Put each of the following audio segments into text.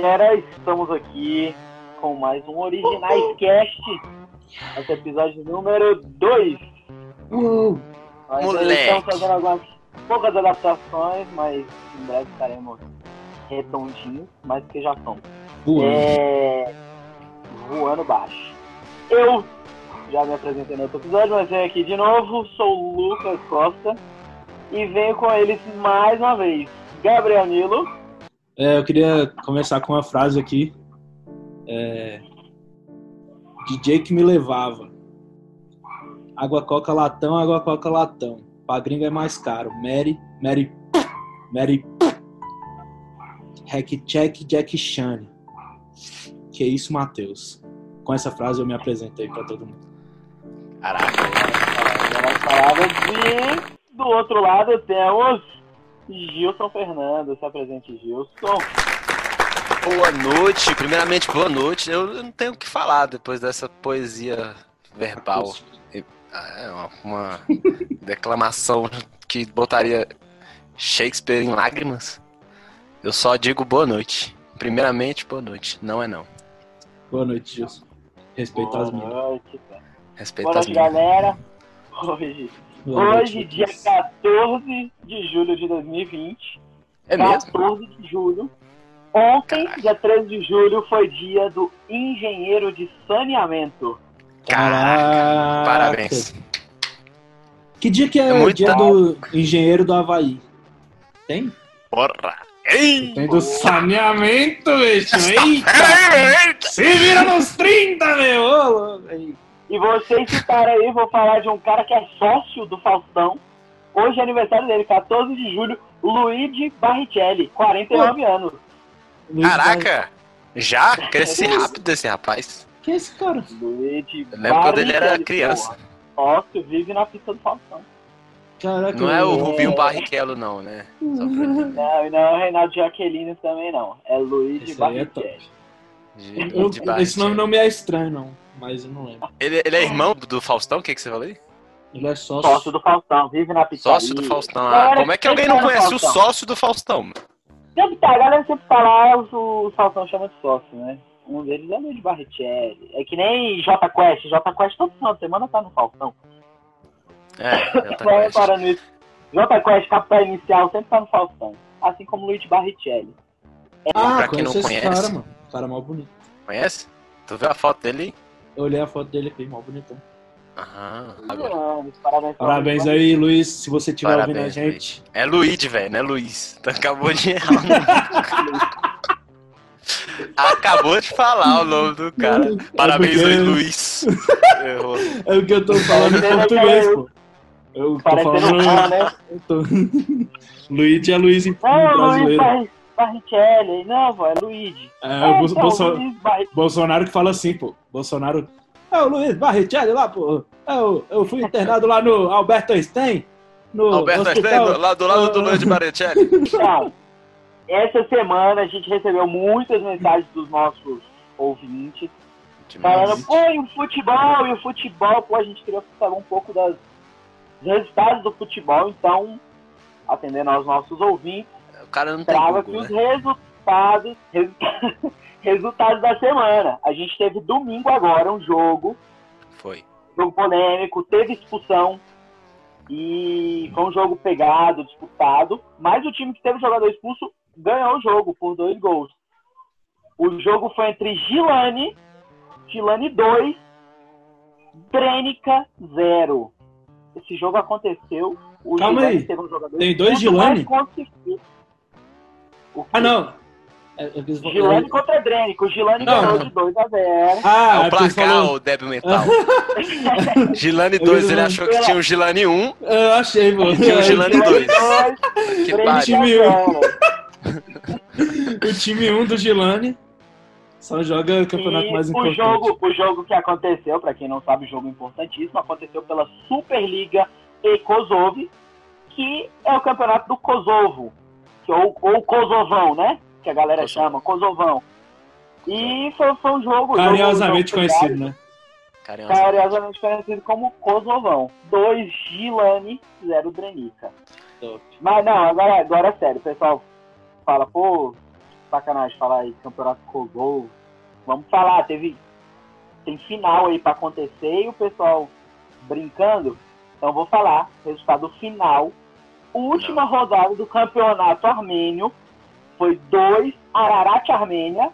galera, estamos aqui com mais um Originais Cast. Esse é episódio número 2. Uh, estamos fazendo algumas poucas adaptações, mas em breve estaremos redondinhos, mais que já voando. É... Voando baixo. Eu já me apresentei no outro episódio, mas venho aqui de novo. Sou o Lucas Costa e venho com eles mais uma vez. Gabriel Nilo. É, eu queria começar com uma frase aqui. É, DJ que me levava. Água coca latão, água coca latão. Pra gringa é mais caro. Mary, Mary, Mary. Hack check Jack Chan. Que isso, Matheus. Com essa frase eu me apresentei pra todo mundo. Caraca, As palavras e do outro lado temos Gilson Fernando. Se apresente, Gilson. boa noite. Primeiramente, boa noite. Eu não tenho o que falar depois dessa poesia verbal. É uma, uma declamação que botaria Shakespeare em lágrimas. Eu só digo boa noite. Primeiramente, boa noite. Não é não. Boa noite, Gilson. Respeita as Boa minhas. cara. Respeita Boa as noite, minhas. galera. Hoje, noite, hoje dia Matheus. 14 de julho de 2020. É mesmo? 14 de julho. Ontem, dia 13 de julho, foi dia do engenheiro de saneamento. Caraca, parabéns. Que dia que é, É dia do engenheiro do Havaí? Tem? Porra! Ei! Tem do saneamento, bicho. Eita! Se vira nos 30, meu! Aí. E vocês citaram aí, vou falar de um cara que é sócio do Faustão. Hoje é aniversário dele, 14 de julho, Luigi Barrichelli, 49 anos. Luiz Caraca! Já? Cresci rápido esse rapaz. Bar- Que é esse cara? Luigi Eu lembro quando ele era Barrichelli, criança. Sócio, vive na pista do Faustão. Caraca. Não é o Rubinho Barrichello, não, né? Não, e não é o Reinaldo Jaqueline também não. É Luigi aí é Barrichelli. de- de esse nome não me é estranho, não. Mas eu não lembro. Ele, ele é irmão do Faustão? O que, que você falou aí? Ele é sócio. Sócio do Faustão, vive na pista. Sócio do Faustão. Ah, como é que alguém não no conhece o sócio do Faustão? Sempre tá, a galera sempre fala, ah, o o Faustão chama de sócio, né? Um deles é o Luigi Barrichelli. É que nem J Quest. J Quest todo final de semana tá no Faustão. É, Vai reparando isso. J Quest, capital inicial, sempre tá no Faustão. Assim como Luigi Barrichelli. Ah, Pra quem não conhece. cara, mano. Cara mal bonito. Conhece? Tu viu a foto dele? Eu olhei a foto dele aqui, mal bonitão. Aham, agora. Anos, Parabéns, Parabéns aí, Luiz, se você estiver ouvindo a gente. É Luigi, velho, não é Luiz. Tu acabou de errar. Acabou de falar o nome do cara. Parabéns porque- aí, Luiz. Errou. É o que eu tô falando em português, pô. Eu tô falando. fã, né? Eu tô... Luiz é Luiz em Não, Luiz brasileiro. Barri- Barrichelli. Não, pô, é Luigi. É, o Bolso- então, Bolso- Luiz. Bolsonaro que fala assim, pô. Bolsonaro. É o Luiz Barrichelli lá, pô. É, eu, eu fui internado lá no Alberto Einstein. No Alberto hospital. Einstein, lá do lado do Luiz Barrichelli. Essa semana a gente recebeu muitas mensagens dos nossos ouvintes falando, pô, e o futebol, e o futebol, pô, a gente queria saber um pouco das, dos resultados do futebol, então, atendendo aos nossos ouvintes, O cara não tem trava aqui Google, os né? resultados, resu- resultados da semana. A gente teve domingo agora um jogo, Foi. jogo polêmico, teve expulsão e foi um jogo pegado, disputado, mas o time que teve jogador expulso ganhou o jogo por dois gols. O jogo foi entre Gilani, Gilani 2, Drênica 0. Esse jogo aconteceu. O Calma Gilani aí. teve um jogador Tem dois expulso, Gilani? O Ah, não. É, Gilani contra Drênica. O Gilani Não. ganhou de 2 a 0. Ah, É o placar, falou. o débil mental. Gilane Eu 2, ia ele achou que tinha o Gilane 1 Eu achei, e tinha o Gilane 2. Que pariu. O time 1 do Gilane só joga o campeonato E mais o importante. jogo, o jogo que aconteceu, pra quem não sabe, jogo importantíssimo, aconteceu pela Superliga e Kosovo, que é o campeonato do Kosovo, ou, ou Kosovão, né? Que a galera Kosovo. chama, Kosovão. E foi, foi um jogo. Carinhosamente conhecido, né? Carinhosa. Carinhosamente conhecido como Kosovão. 2 Gilani, 0 Drenica. Top. Mas não, agora, agora é sério, o pessoal fala, pô, sacanagem falar aí, campeonato Cogol. Vamos falar, teve. Tem final aí pra acontecer e o pessoal brincando. Então vou falar, resultado final. Última Não. rodada do campeonato armênio foi 2 Ararat Armênia,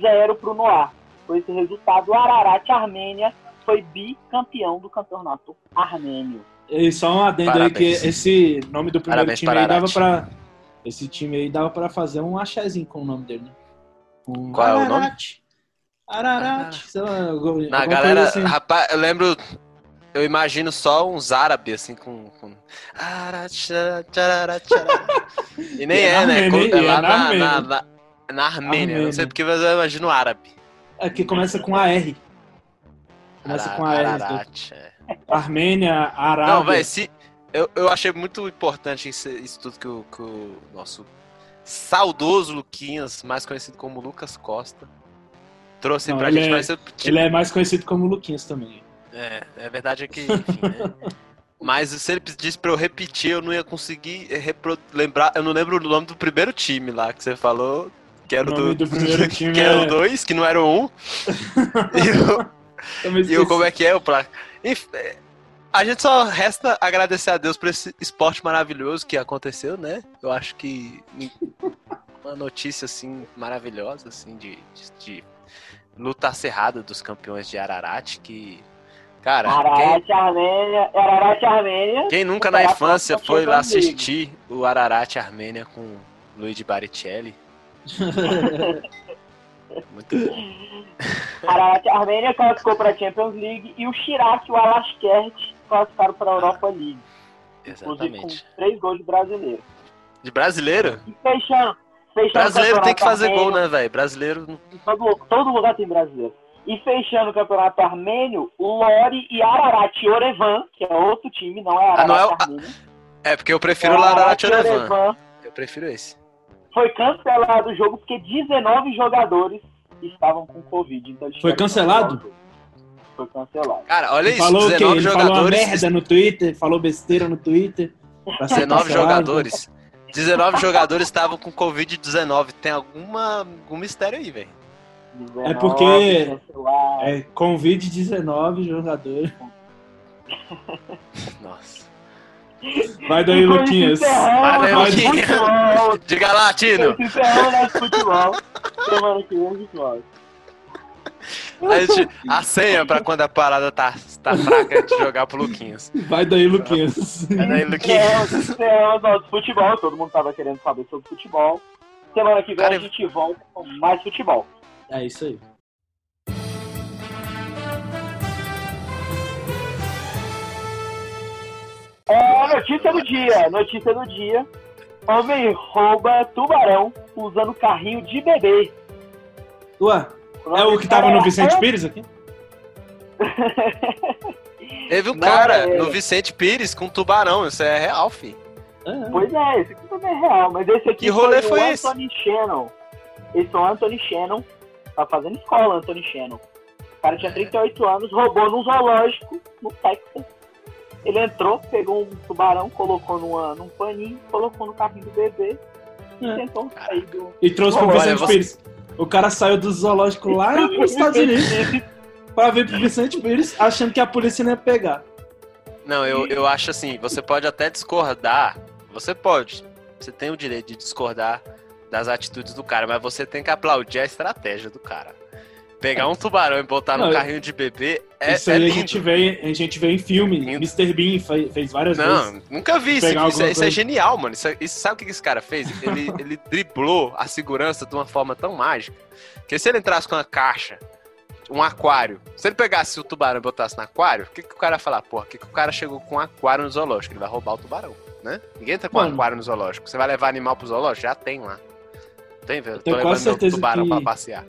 0 pro Noir. Foi esse resultado. Ararat Armênia foi bicampeão do campeonato armênio. E só um adendo Parabéns. aí que esse nome do primeiro Parabéns time aí dava pra. Esse time aí dava pra fazer um axézinho com o nome dele, né? Um Qual Ararat. é o nome? Ararat. Ah. Sei lá, Na galera, assim. rapaz, eu lembro. Eu imagino só uns árabes assim com. com... e nem é, né? é lá na, na, na, na, Armênia. Não sei porque eu imagino árabe. É que começa com AR. Começa com a R. Ararat, é. Armênia, Arábia. Não, velho, se. Eu, eu achei muito importante isso, isso tudo que o, que o nosso saudoso Luquinhas, mais conhecido como Lucas Costa, trouxe Não, pra gente. É, mas eu, tipo... Ele é mais conhecido como Luquinhas também. É, é verdade é que, enfim, né? Mas se ele pedisse pra eu repetir, eu não ia conseguir repro... lembrar. Eu não lembro o nome do primeiro time lá que você falou. Que era o do, do primeiro time. que era o é- dois, que não era o um. e o, e o como é que é o pra. Enfim, a gente só resta agradecer a Deus por esse esporte maravilhoso que aconteceu, né? Eu acho que uma notícia assim maravilhosa assim de, de, de luta acirrada dos campeões de Ararat que Cara, Ararat quem... Armênia, Ararat Armênia. Quem nunca na infância foi lá assistir o Ararat Armênia com Luigi Baricelli? Muito bom. Ararat Armênia classificou para a Champions League e o Chirac e o Alaskert classificaram para a Europa League. Exatamente. Com três gols de brasileiro. De brasileiro? E fechando. fechando brasileiro tem que fazer armênio, gol, né, velho? Brasileiro. Todo, todo lugar tem brasileiro. E fechando o campeonato armênio, Lori e Ararat Orevan, que é outro time, não é Ararat ah, não é, Armênio. É, porque eu prefiro é o Ararat Orevan. Eu prefiro esse. Foi cancelado o jogo porque 19 jogadores estavam com Covid. Então Foi cancelado? Foi cancelado. Cara, olha ele isso, falou 19 que ele jogadores. Falou merda no Twitter, falou besteira no Twitter. 19 jogadores. 19 jogadores estavam com Covid-19. Tem alguma, algum mistério aí, velho. É porque é Covid-19 jogador. Nossa. Vai daí, Luquinhas. Vai daí, Luquinhas. Diga lá, Tino. Futebol. Semana que vem a gente volta. A, gente, a senha pra quando a parada tá, tá fraca é de jogar pro Luquinhas. Vai daí, Luquinhas. Vai daí, Luquinhas. Encerramos nosso futebol. Todo mundo tava querendo saber sobre futebol. Semana que vem Cara, a gente volta com mais futebol. É isso aí. É, notícia do dia, notícia do dia. Homem rouba tubarão usando carrinho de bebê. Ué, é o que tava no Vicente Pires aqui? Teve um Não, cara é... no Vicente Pires com tubarão, isso é real, fi. É. Pois é, esse aqui também é real, mas esse aqui que rolê foi, foi esse? Anthony Shannon. Esse é o Anthony Shannon, tá fazendo escola, Anthony Shannon. O cara tinha 38 anos, roubou num zoológico no Texas. Ele entrou, pegou um tubarão, colocou numa, num paninho, colocou no carrinho do bebê e é. tentou sair do. E trouxe pro Vicente você... Pires. O cara saiu do zoológico lá nos Estados Unidos pra vir pro Vicente Pires, achando que a polícia não ia pegar. Não, eu, eu acho assim, você pode até discordar, você pode, você tem o direito de discordar das atitudes do cara, mas você tem que aplaudir a estratégia do cara. Pegar um tubarão e botar no carrinho de bebê é Isso aí é a gente vê, a gente vê em filme. Lindo. Mr. Bean fez, várias Não, vezes. Não, nunca vi isso. Isso é, isso é, genial, mano. Isso, é, isso, sabe o que esse cara fez? Ele, ele driblou a segurança de uma forma tão mágica que se ele entrasse com uma caixa, um aquário, se ele pegasse o tubarão e botasse no aquário, o que, que o cara ia falar? Porra, que, que o cara chegou com um aquário no zoológico? Ele vai roubar o tubarão, né? Ninguém entra com mano. um aquário no zoológico. Você vai levar animal pro zoológico? Já tem lá. Tem, velho. Tô levando meu tubarão que... pra passear.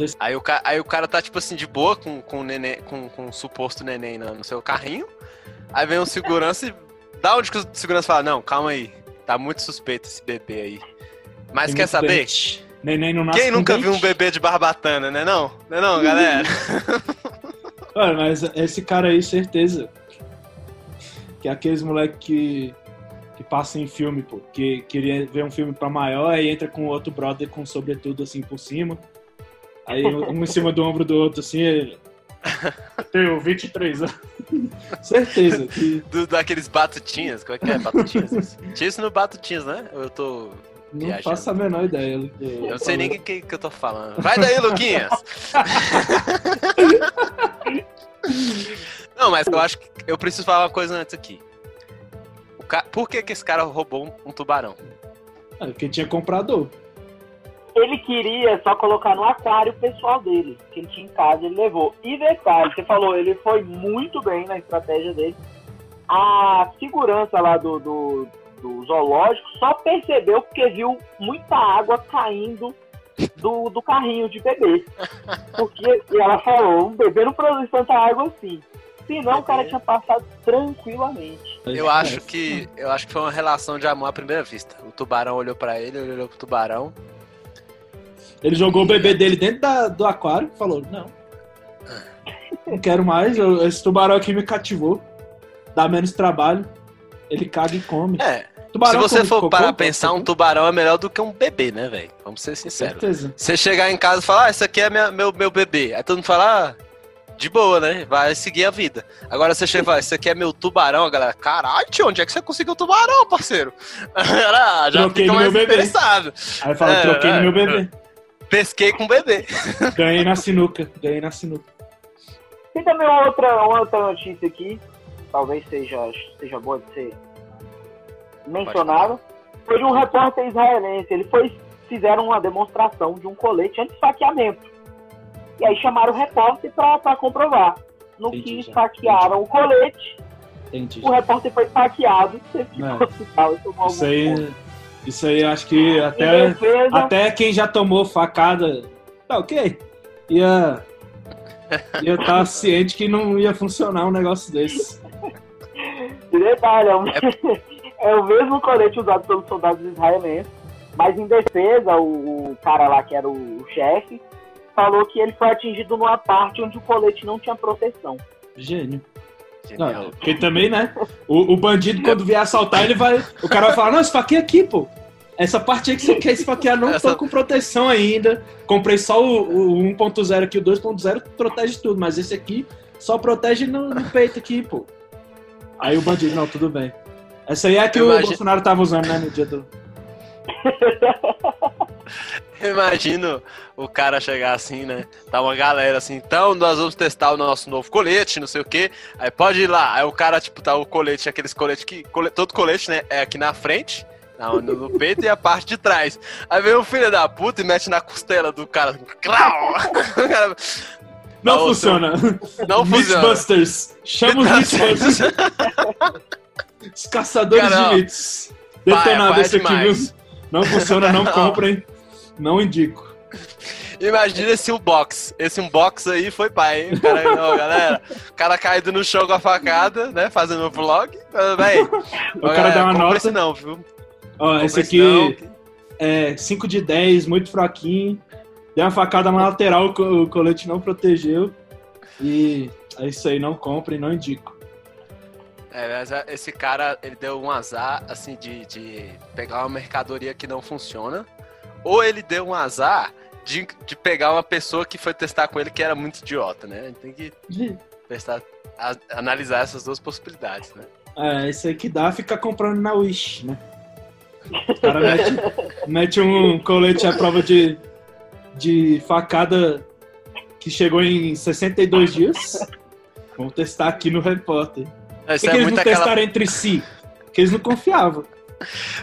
Esse... Aí, o ca... aí o cara tá, tipo assim, de boa com, com, neném, com, com um suposto neném no, seu carrinho. Aí vem um segurança e. Da onde que o segurança fala? Não, calma aí. Tá muito suspeito esse bebê aí. Mas Tem quer saber? Neném não nasce Quem nunca viu um bebê de barbatana, né não? Né não, galera? Olha, mas esse cara aí, certeza. Que é aqueles moleque que, que passa em filme, pô. Que queria ver um filme pra maior, aí entra com outro brother com sobretudo assim por cima. Aí um em cima do ombro do outro, assim. Ele... Tenho 23 anos. Certeza que. Do, daqueles batutinhas, como é que é? Batutinhas? Tinha isso no Batutinhas, né? Eu tô. Não Viajando. faço a menor ideia. Eu, Eu não sei nem o que, que eu tô falando. Vai daí, Luquinhas! não, mas eu acho que eu preciso falar uma coisa antes aqui. O ca... Por que, que esse cara roubou um, tubarão? Ah, Porque tinha comprador. Ele queria só colocar no aquário pessoal dele, que ele tinha em casa, ele levou. E detalhe, você falou, ele foi muito bem na estratégia dele. A segurança lá do, do, do zoológico só percebeu porque viu muita água caindo do, do carrinho de bebê. Porque, e ela falou, um bebê não produz tanta água assim. Senão o cara tinha passado tranquilamente. Eu acho que eu acho que foi uma relação de amor à primeira vista. O tubarão olhou pra ele, ele olhou pro tubarão. Ele jogou o bebê dele dentro da- do aquário e falou: Não. Não quero mais. eu- esse tubarão aqui me cativou. Dá menos trabalho. Ele caga e come. É, se Tubarão você come for cocô, pô, pensar, um tubarão é melhor do que um bebê, né, velho? Vamos ser sinceros. Certeza. Você chegar em casa e falar, ah, esse aqui é minha- meu, meu bebê. Aí todo mundo fala, ah, de boa, né? Vai seguir a vida. Agora você chega e fala, esse aqui é meu tubarão, a galera, caralho, tio, onde é que você conseguiu tubarão, parceiro? Ela já Troquei fica no mais meu bebê. Aí fala: É, Troquei é, no meu bebê. Pesquei com o bebê. Ganhei na sinuca. Ganhei na sinuca. Tem também uma outra, uma outra notícia aqui, talvez seja, seja boa de ser mencionada. Foi de um repórter israelense. Ele foi, fizeram uma demonstração de um colete anti-esfaqueamento. E aí chamaram o repórter para comprovar. No Entendi que esfaquearam o colete, Entendi. o repórter foi esfaqueado, teve que ir É. hospital e tomou Isso aí. Isso aí acho que até. defesa, Até quem já tomou facada, tá ok, ia ia estar ciente que não ia funcionar um negócio desse. E detalhe, é, um- é o mesmo colete usado pelos soldados israelenses, mas em defesa, o, o cara lá que era o chefe falou que ele foi atingido numa parte onde o colete não tinha proteção. Gênio. Não, porque também, né? O, o bandido, quando vier assaltar, ele vai. O cara vai falar, não, esfaqueia aqui, pô. Essa parte aí que você quer esfaquear, não Essa- tô com proteção ainda. Comprei só o, o 1.0 aqui, o 2.0 protege tudo, mas esse aqui só protege no, no peito aqui, pô. Aí o bandido, não, tudo bem. Essa aí é a que Eu o Bolsonaro tava usando, né, no dia do. Imagino o cara chegar assim, né? Tá uma galera assim, então nós vamos testar o nosso novo colete, não sei o quê. Aí pode ir lá. Aí o cara, tipo, tá o colete, aqueles coletes que. cole- todo colete, né? É aqui na frente, no, peito e a parte de trás. Aí vem o filho da puta e mete na costela do cara. assim, Clau! Não Não, funciona. Não funciona. Mythbusters. Chama os Mythbusters. Os caçadores Cara, de mitos. Detonado pai é esse aqui, viu? Não funciona, não Não. comprem. Não indico. Imagina esse unbox. Esse unbox aí foi pai, hein? O cara, ó, galera, o cara caído no chão com a facada, né? Fazendo um vlog. Véi, O cara dá uma nota. Esse não, viu? Ó, esse esse não, aqui é 5 de 10, muito fraquinho. Deu uma facada na lateral, o colete não protegeu. E é isso aí, não comprem, não indico. É, mas é, esse cara, ele deu um azar, assim, de, de pegar uma mercadoria que não funciona. Ou ele deu um azar de, de pegar uma pessoa que foi testar com ele que era muito idiota, né? A gente tem que testar, a- analisar essas duas possibilidades, né? É, isso aí que dá, fica comprando na Wish, né? O cara mete, mete um colete à prova de, de facada que chegou em 62 dias. Vamos testar aqui no repórter. Por Isso que, é que eles não aquela testaram entre si? Porque eles não confiavam.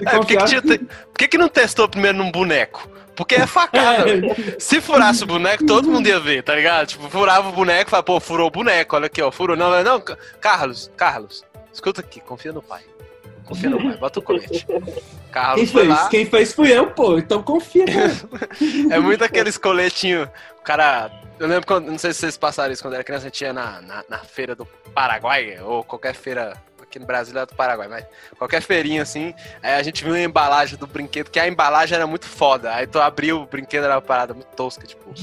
É, por que, que, te- que que não testou primeiro num boneco? Porque é facada. velho. Se furasse o boneco, todo mundo ia ver, tá ligado? Tipo, furava o boneco e falava, pô, furou o boneco, olha aqui, ó, furou. Não, não, não, Carlos, Carlos, escuta aqui, confia no pai. Confia no pai, bota o colete. Carlos Quem foi fez? lá, Quem fez fui eu, pô. Então confia. é muito aqueles coletinhos, o cara... Eu lembro quando, não sei se vocês passaram isso quando era criança, a gente ia na, na, na feira do Paraguai, ou qualquer feira, aqui no Brasil é do Paraguai, mas qualquer feirinha assim, aí a gente viu a embalagem do brinquedo, que a embalagem era muito foda. Aí tu abriu o brinquedo, era uma parada muito tosca, tipo.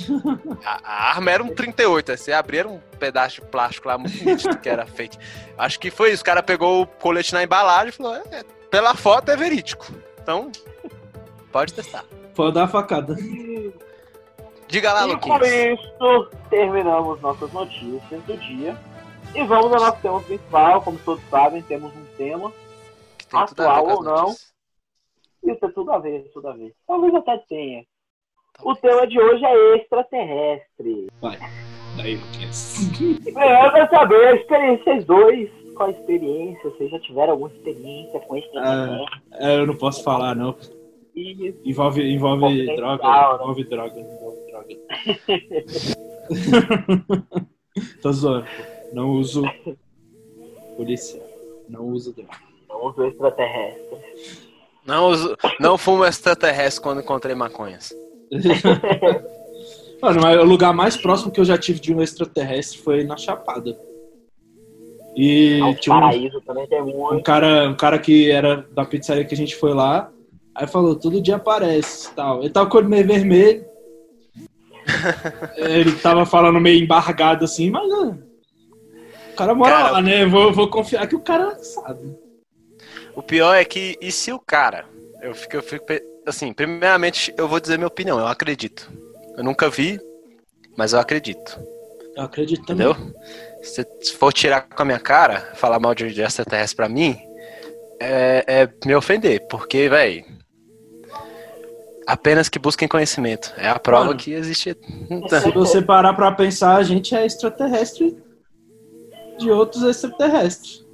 A, a arma era um 38, aí você abria era um pedaço de plástico lá muito nítido que era fake. Acho que foi isso, o cara pegou o colete na embalagem e falou: é, pela foto é verídico. Então, pode testar. Pode dar a facada. Diga lá, E com isso, terminamos nossas notícias do dia. E vamos ao nosso tema principal. Como todos sabem, temos um tema. Que tem tudo a ver atual com as ou não. notícias. Isso é tudo a ver, tudo a ver. Talvez até tenha. O Talvez. tema de hoje é extraterrestre. Vai. Daí, Luquinhas. Eu quero saber a experiência, dois. Qual experiência? Vocês já tiveram alguma experiência com extraterrestre? É, eu não posso falar, não. E Envolve, envolve Potencial, droga. né? Envolve droga. Envolve droga. Tô zoando. Não uso polícia. Não uso droga. não uso extraterrestre. Não, uso- não fumo extraterrestre quando encontrei maconhas. Mano, mas o lugar mais próximo que eu já tive de um extraterrestre foi na Chapada. E Ao tinha um, paraíso também tem um cara, um cara que era da pizzaria que a gente foi lá, aí falou, todo dia aparece tal. Ele tava com o olho meio vermelho. Ele tava falando meio embargado assim, mas ah, o cara mora Cara, lá, né? Eu vou, vou confiar que o cara sabe. O pior é que, e se o cara. Eu fico, eu fico. Assim, primeiramente, eu vou dizer minha opinião, eu acredito. Eu nunca vi, mas eu acredito. Eu acredito também. Entendeu? Se for tirar com a minha cara, falar mal de extraterrestre pra mim, é, é me ofender, porque, velho. Apenas que busquem conhecimento. É a prova Mano. que existe. Se você parar pra pensar, a gente é extraterrestre de outros extraterrestres.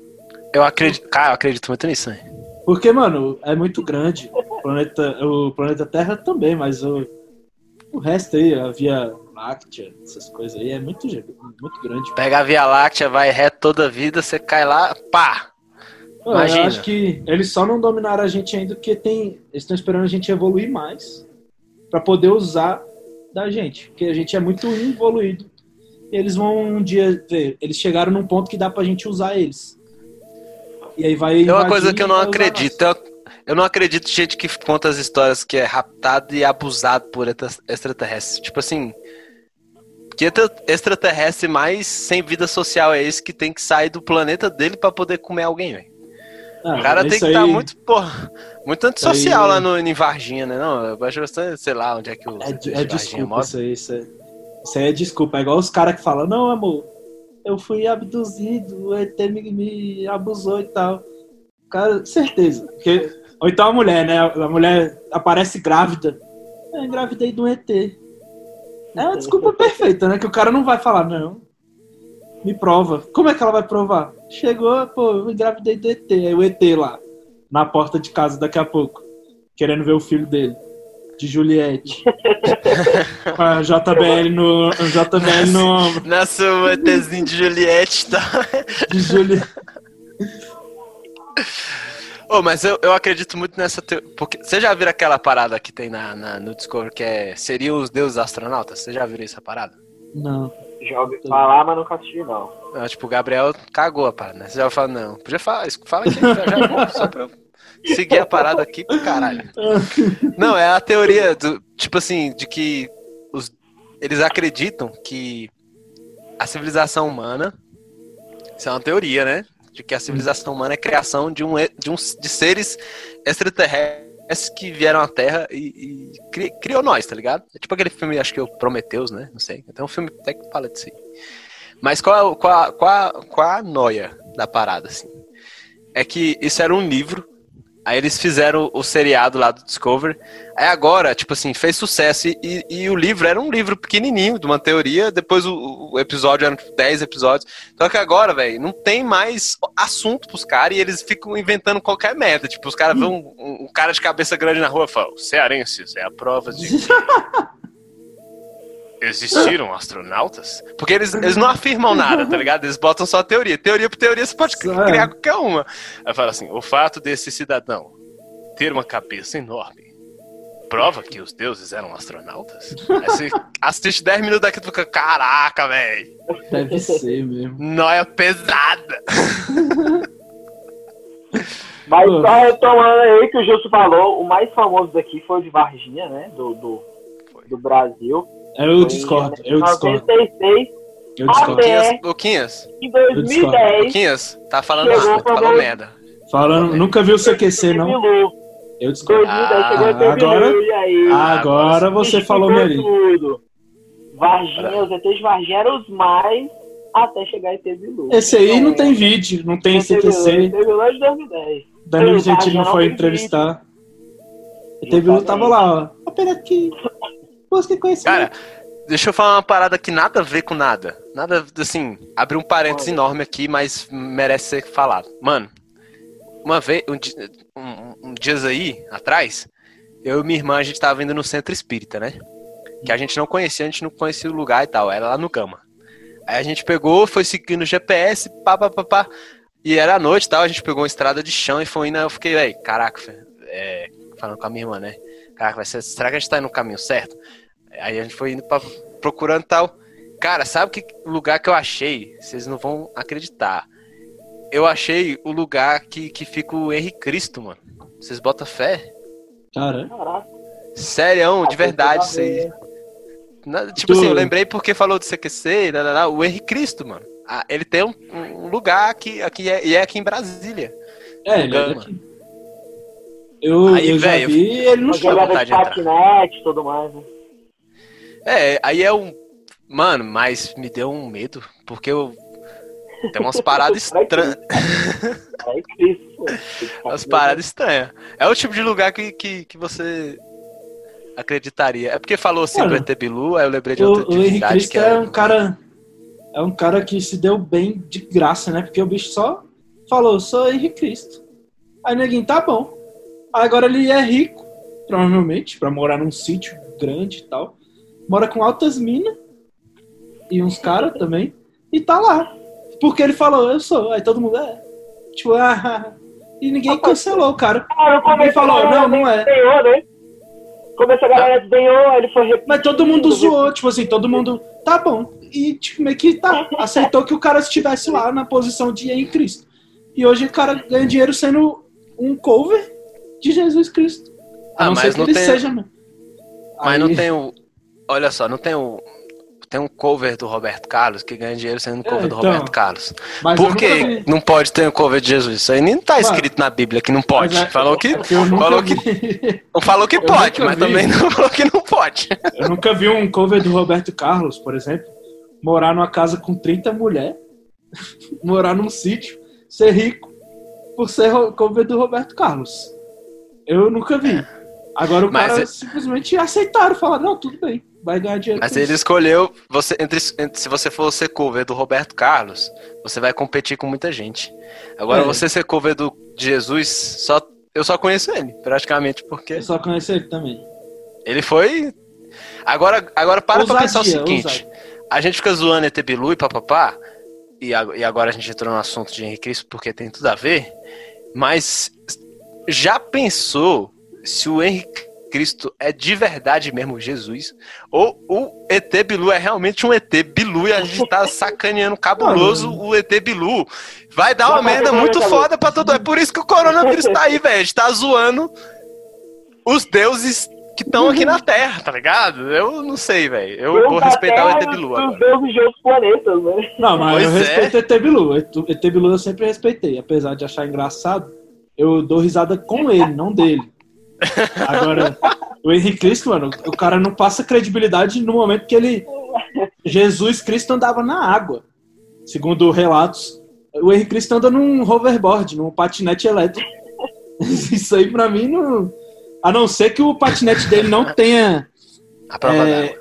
Eu acredito. Cara, eu acredito muito nisso, né? Porque, mano, é muito grande. O planeta, o planeta Terra também, mas o, o resto aí, a Via Láctea, essas coisas aí, é muito, muito grande. Pega a Via Láctea, vai reto toda a vida, você cai lá, pá! Pô, Imagina. Eu acho que eles só não dominaram a gente ainda porque tem, eles estão esperando a gente evoluir mais pra poder usar da gente. Porque a gente é muito evoluído. E eles vão um dia ver, eles chegaram num ponto que dá pra gente usar eles. E aí vai. Tem uma coisa que eu não acredito. Eu, eu não acredito gente que conta as histórias que é raptado e abusado por extra- extraterrestres. Tipo assim. Que extra- extraterrestre mais sem vida social é esse que tem que sair do planeta dele pra poder comer alguém, velho? Ah, O cara tem isso que estar aí muito, porra, muito antissocial aí- lá no, em Varginha, né? Não, eu acho que sei lá onde é que o. É, é desculpa mora. isso aí. Isso, é, isso aí é desculpa. É igual os caras que falam, não, amor, eu fui abduzido, o ET me, me abusou e tal. Cara, certeza. Porque, ou então a mulher, né? A mulher aparece grávida. Eu engravidei do ET. É uma desculpa perfeita, né? Que o cara não vai falar, não. Me prova. Como é que ela vai provar? Chegou, pô, eu engravidei do ET. Aí o ET lá, na porta de casa daqui a pouco, querendo ver o filho dele, de Juliette. Com a JBL no, JBL no ombro, o ETzinho de Juliette, tá? de Juliette. Ô, mas eu, eu acredito muito nessa teoria. Porque você já viu aquela parada que tem na, na- no Discovery que é. Seriam os deuses astronautas? Você já viu essa parada? Não. Já ouvi falar, mas nunca assisti, não. Não, tipo, o Gabriel cagou a parada, né? Você já fala, não. Podia falar isso. Fala aqui, já, já, só pra eu seguir a parada aqui pro caralho. Não, é a teoria do. Tipo assim, de que os, eles acreditam que a civilização humana. Isso é uma teoria, né? De que a civilização humana é criação de, um, de, um, de seres extraterrestres que vieram à Terra e, e cri- criou nós, tá ligado? É tipo aquele filme, acho que é o Prometheus, né? Não sei. Tem um filme até que fala disso aí. Mas qual, é qual, qual, qual a noia da parada, assim? É que isso era um livro, aí eles fizeram o seriado lá do Discovery, aí agora, tipo assim, fez sucesso, e, e- e o livro era um livro pequenininho, de uma teoria, depois o, o episódio tipo, 10 episódios, só que agora, velho, não tem mais assunto pros caras, e eles ficam inventando qualquer merda, tipo, os caras vêem um, um- um cara de cabeça grande na rua e falam, cearenses, é a prova de Existiram astronautas? Porque eles, eles não afirmam nada, tá ligado? Eles botam só teoria. Teoria por teoria você pode criar é. qualquer uma. Aí fala assim: o fato desse cidadão ter uma cabeça enorme prova que os deuses eram astronautas? Aí você assiste 10 minutos daqui e fica: caraca, velho, Deve ser mesmo. nóia pesada. Mas só retomando aí que o Justo falou, o mais famoso daqui foi o de Varginha, né? Do, do, do Brasil. Eu discordo, eu discordo, 96, eu discordo. Até- Luquinhas, Luquinhas, em 2010, Luquinhas, tá falando nada, pra falou merda. Falando, nunca viu o CQC, não? Eu desculpa. Ah, agora, agora você falou tudo. Varginha, os ETs Varginha eram os mais até chegar em Bilu. Esse aí não tem vídeo, não tem CQC. Bilu é de 2010. Danilo Gentili não foi entrevistar. Bilu tava lá, ó. Apenas aqui. Busque conhecimento. Cara, deixa eu falar uma parada que nada a ver com nada. Nada, assim, abrir um parênteses enorme aqui, mas merece ser falado. Mano, uma vez, um, um, um dias aí, atrás, eu e minha irmã, a gente tava indo no centro espírita, né? Que a gente não conhecia, a gente não conhecia o lugar e tal, era lá no Gama. Aí a gente pegou, foi seguindo o GPS, pá, pá, pá, pá. E era noite e tal, a gente pegou uma estrada de chão e foi indo, eu fiquei, velho, caraca, é, falando com a minha irmã, né? Caraca, vai ser, será que a gente tá indo no caminho certo? Aí a gente foi indo pra, procurando tal. Cara, sabe que lugar que eu achei? Vocês não vão acreditar eu achei o lugar que, que fica o Henri Cristo, mano. Vocês botam fé? Cara. Sério, de verdade, isso aí. tipo assim, eu lembrei porque falou do CQC, não, não, não, o Henri Cristo, mano. Ah, ele tem um, um, lugar aqui, aqui é, e é aqui em Brasília. É, ele é aqui. Eu, aí, eu véio, já vi ele no show. de patinete tudo mais, né? É, aí é um... Mano, mas me deu um medo, porque eu tem umas paradas estranhas. umas paradas estranhas. É o tipo de lugar que, que, que você acreditaria. É porque falou assim Cara, do ET Bilu, aí eu lembrei de outra O Henrique Cristo é, é um cara. É um cara que se deu bem de graça, né? Porque o bicho só falou, sou Henrique Cristo. Aí ninguém tá bom. Agora ele é rico, provavelmente, para morar num sítio grande e tal. Mora com altas minas e uns caras também. E tá lá. Porque ele falou, eu sou. Aí todo mundo é. Tipo, ah, e ninguém cancelou o cara. Ah, ele falou, não, não é. Né? Começou a galera desdenhou, ele foi Mas todo mundo zoou, tipo assim, todo mundo, tá bom. E tipo, meio que tá, aceitou que o cara estivesse lá na posição de em Cristo. E hoje o cara ganha dinheiro sendo um cover de Jesus Cristo. A ah, não mas ser que ele tem... seja, Mas Aí... não tem o. Olha só, não tem o tem um cover do Roberto Carlos que ganha dinheiro sendo cover é, do então, Roberto Carlos. Por que não pode ter um cover de Jesus? Isso aí nem tá escrito na Bíblia que não pode. É, falou que, falou que não falou que pode, mas vi. também não falou que não pode. Eu nunca vi um cover do Roberto Carlos, por exemplo, morar numa casa com 30 mulheres, morar num sítio, ser rico por ser cover do Roberto Carlos. Eu nunca vi. Agora o mas cara é... simplesmente aceitaram, falaram, não, tudo bem vai ganhar dinheiro. Mas ele escolheu, você, entre, entre, se você for ser cover do Roberto Carlos, você vai competir com muita gente. Agora, é. você ser cover do Jesus, só, eu só conheço ele, praticamente, porque. Eu só conheço ele também. Ele foi. Agora, agora para ousadia, pra pensar o seguinte: ousadia. a gente fica zoando ET Bilu e papapá, e, e agora a gente entrou no assunto de Henrique Cristo porque tem tudo a ver, mas já pensou se o Henrique Cristo é de verdade mesmo Jesus, ou o ET Bilu é realmente um ET Bilu e a gente tá sacaneando cabuloso o ET Bilu. Vai dar uma merda muito foda pra todo. É por isso que o coronavírus tá aí, velho. A gente tá zoando os deuses que estão aqui na Terra, tá ligado? Eu não sei, velho. Eu vou respeitar o ET Bilu agora. Os deuses de outros planetas, né? Não, mas pois eu é. respeito o ET Bilu. O ET Bilu eu sempre respeitei. Apesar de achar engraçado, eu dou risada com ele, não dele. Agora, o Henrique Cristo, mano, o cara não passa credibilidade no momento que ele. Jesus Cristo andava na água. Segundo relatos. O Henrique Cristo anda num hoverboard, num patinete elétrico. Isso aí pra mim não. A não ser que o patinete dele não tenha. A prova é,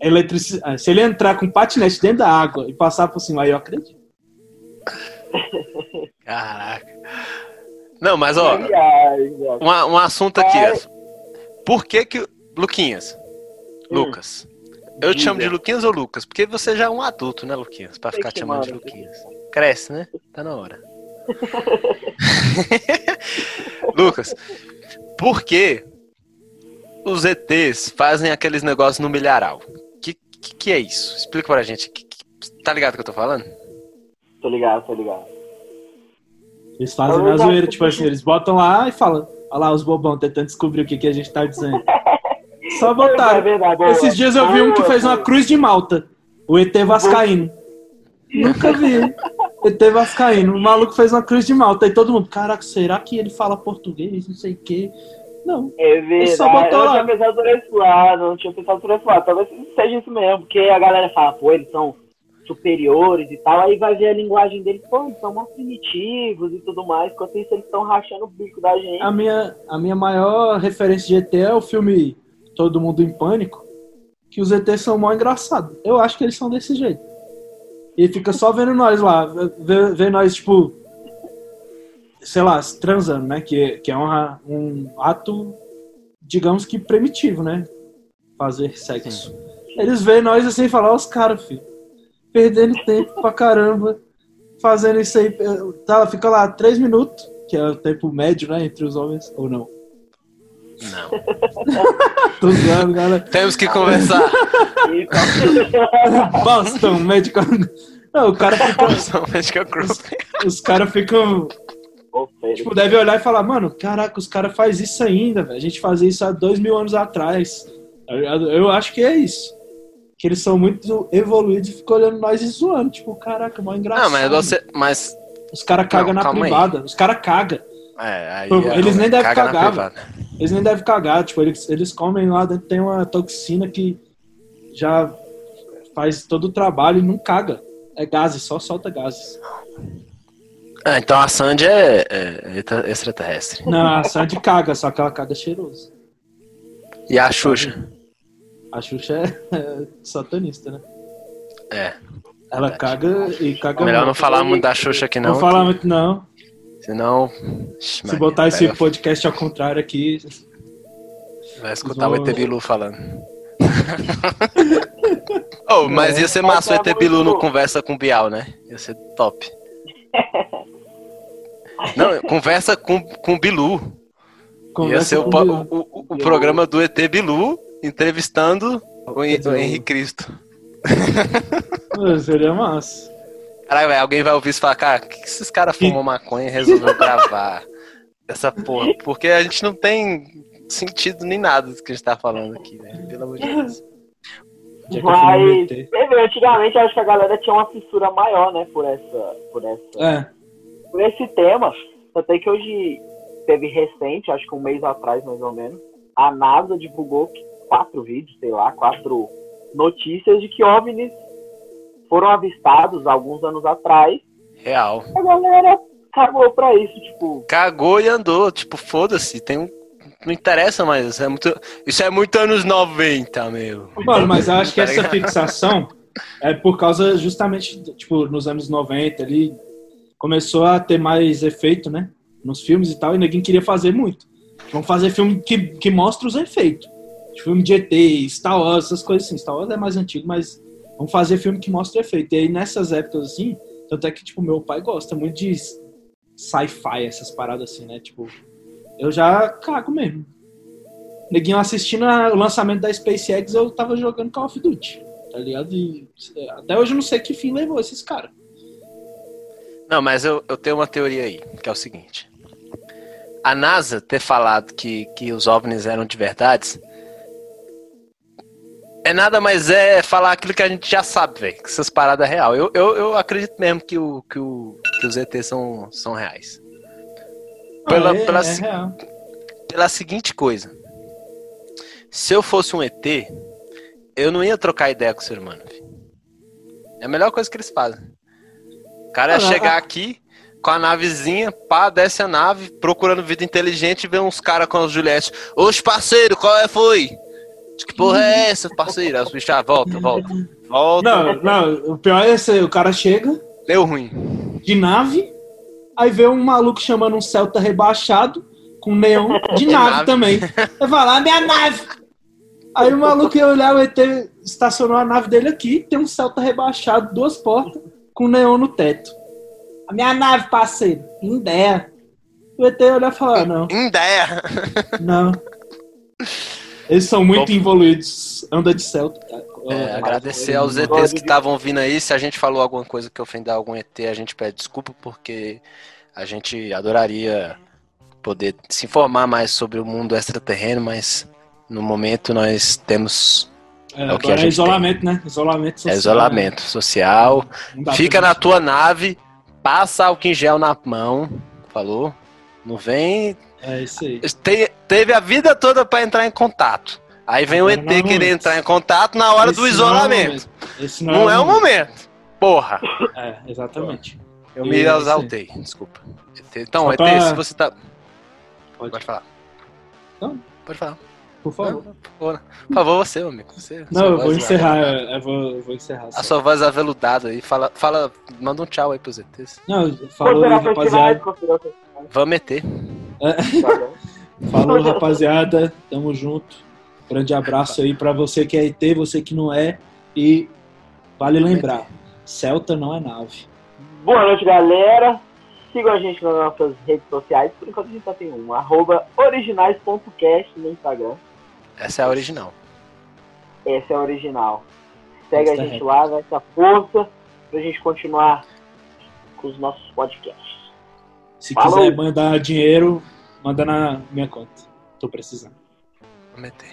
eletricidade. Se ele entrar com o patinete dentro da água e passar por cima, aí eu acredito. Caraca. Não, mas ó, um, um assunto aqui. Por que que. Luquinhas. Hum. Lucas. Eu Diga. te chamo de Luquinhas ou Lucas? Porque você já é um adulto, né, Luquinhas? Pra ficar te chamando de Luquinhas. Cresce, né? Tá na hora. Lucas, por que os ETs fazem aqueles negócios no milharal? Que, que, que é isso? Explica pra gente. Que, que, tá ligado o que eu tô falando? Tô ligado, tô ligado. Eles fazem na zoeira, tipo assim, eles botam lá e falam, olha lá os bobão tentando descobrir o que, que a gente tá dizendo. Só botaram. É verdade, Esses dias eu vi um que fez uma cruz de malta. O ET Vascaíno. Nunca vi. ET Vascaíno. O maluco fez uma cruz de malta. E todo mundo, caraca, será que ele fala português? Não sei o quê. Não. É verdade. só botou eu lá. não tinha pensado por esse lado, não tinha pensado por esse lado. Talvez seja isso mesmo, porque a galera fala, pô, eles são superiores e tal, aí vai ver a linguagem deles, pô, eles são muito primitivos e tudo mais, enquanto isso eles estão rachando o bico da gente. A minha, a minha maior referência de ET é o filme Todo Mundo em Pânico, que os ETs são mó engraçados. Eu acho que eles são desse jeito. E fica só vendo nós lá, vê, vê nós, tipo, sei lá, transando, né? Que, que é um, um ato, digamos que primitivo, né? Fazer sexo. Eles veem nós assim e falam, ó, os caras, filho, perdendo tempo pra caramba, fazendo isso aí. Tá, fica lá três minutos, que é o tempo médio, né? Entre os homens, ou não. Não. Tô zoando, galera. Temos que conversar. Boston Medical. Não, o cara fica. Boston Medical Group. Os caras ficam. Tipo, deve olhar e falar, mano, caraca, os caras fazem isso ainda, velho. A gente fazia isso há dois mil anos atrás. Eu acho que é isso. Que eles são muito evoluídos e ficam olhando nós e zoando. Tipo, caraca, mó engraçado. Não, mas você. Mas. Os caras cagam na calma aí. privada. Os caras cagam. É, aí, Pô, eles nem devem caga cagar, privada. Eles nem devem cagar. Tipo, eles, eles comem lá dentro, tem uma toxina que já faz todo o trabalho e não caga. É gases, só solta gases. Ah, então a Sandy é, é extra- extraterrestre. Não, a Sandy caga, só que ela caga cheiroso. E a Xuxa? A Xuxa é, é satanista, né? É. Ela caga e caga Melhor não muito. falar muito da Xuxa aqui, Não, não. falar muito, não. Senão. Se Maria, botar esse pega- podcast ao contrário aqui. Vai escutar o Vão- ET Bilu falando. oh, mas ia ser massa o Mas é ET Bilu no Conversa com o Bial, né? Ia ser top. Não, conversa com, com o Bilu. Ia Conversa ser o, o, o- o programa do ET Bilu entrevistando o, Hen- o Henrique Cristo. Seria massa. Caralho, velho, alguém vai ouvir isso e falar, cara, que que esses caras fumam maconha e resolveram gravar essa porra? Porque a gente não tem sentido nem nada do que a gente tá falando aqui, velho. Pelo amor de Deus. Mas, vê, antigamente acho que a galera tinha uma fissura maior, né, por essa, por essa, É, por esse tema. Até que hoje teve recente, acho que um mês atrás mais ou menos, a NASA divulgou que- quatro vídeos, sei lá, quatro notícias de que OVNIs foram avistados alguns anos atrás. Real. A galera cagou pra isso, tipo, Cagou e andou, tipo, foda-se, tem um. Não interessa mais, isso é muito. Isso é muito anos 90, meu. Mano, mas eu acho que Tá essa fixação é por causa justamente, tipo, nos anos 90 ali, começou a ter mais efeito, né? Nos filmes e tal, e ninguém queria fazer muito. Vamos fazer filme que, que mostra os efeitos. Filme de ET, Star Wars, essas coisas assim. Star Wars é mais antigo, mas vamos fazer filme que mostra efeito. E aí nessas épocas assim, tanto é que, tipo, meu pai gosta muito de sci-fi, essas paradas assim, né? Tipo, eu já cago mesmo. Neguinho assistindo a- o lançamento da SpaceX, eu tava jogando Call of Duty, tá ligado? E até hoje eu não sei que fim levou esses caras. Não, mas eu, eu tenho uma teoria aí, que é o seguinte. A NASA ter falado que, que os OVNIs eram de verdade é nada mais é falar aquilo que a gente já sabe, velho. Que essas paradas é real. Eu, eu, eu acredito mesmo que, o, que, o, que os ETs são, são reais. Pela- Ah, é, pela é se- real. Pela seguinte coisa. Se eu fosse um ET, eu não ia trocar ideia com o ser humano. É a melhor coisa que eles fazem. O cara ia Ah, chegar ah. aqui com a navezinha, pá, desce a nave, procurando vida inteligente e vê uns caras com as Juliette. Oxe, parceiro, qual é, foi? Que porra é essa, parceiro? Aí os bichos, ah, volta, volta. Volta. Não, não, o pior é ser, o cara chega Deu ruim. de nave, aí vê um maluco chamando um Celta rebaixado, com neon de De nave, nave. também. Vai falar, minha nave! Aí o maluco ia olhar, o ET estacionou a nave dele aqui, tem um Celta rebaixado, duas portas, com neon no teto. A minha nave, parceiro, ideia. O ET ia olhar e falar, não, Ideia. não. Eles são muito Bom. evoluídos, anda de Celta. cara. É, agradecer aos ETs que estavam vindo aí. Se a gente falou alguma coisa que ofendeu algum ET, a gente pede desculpa, porque a gente adoraria poder se informar mais sobre o mundo extraterreno, mas no momento nós temos É, É o que agora a é gente isolamento, né? Isolamento é social. isolamento social. Não dá Fica na tua nave, passa álcool em gel na mão, falou? Não vem. É isso aí. Te, teve a vida toda para entrar em contato. Aí vem Agora o ET não é querer momento. entrar em contato na hora Esse do não é o isolamento. momento. Esse Não, é o momento. Porra. É, exatamente. Eu me Isso aí. exaltei, desculpa. Então, Só ET, pra- se você tá. Pode, Pode falar. Não. Pode falar. por favor. Não, por favor, você, meu amigo. Você, Não, eu vou encerrar. Eu vou, eu vou encerrar. A sua voz aveludada aí. Fala, fala, manda um tchau aí pros ETs. Não, falou aí, rapaziada. Vamos meter. Tá? Falou, rapaziada. Tamo junto. Grande abraço aí pra você que é ET, você que não é. E vale lembrar: Celta não é nave. Boa noite, galera. Sigam a gente nas nossas redes sociais. Por enquanto a gente só tem um. Arroba originais.cast no Instagram. Essa é a original. Essa é a original. Segue a Essa é gente lá, dá essa força pra gente continuar com os nossos podcasts. Se Falou. quiser mandar dinheiro, Manda na minha conta. Tô precisando. Vou meter.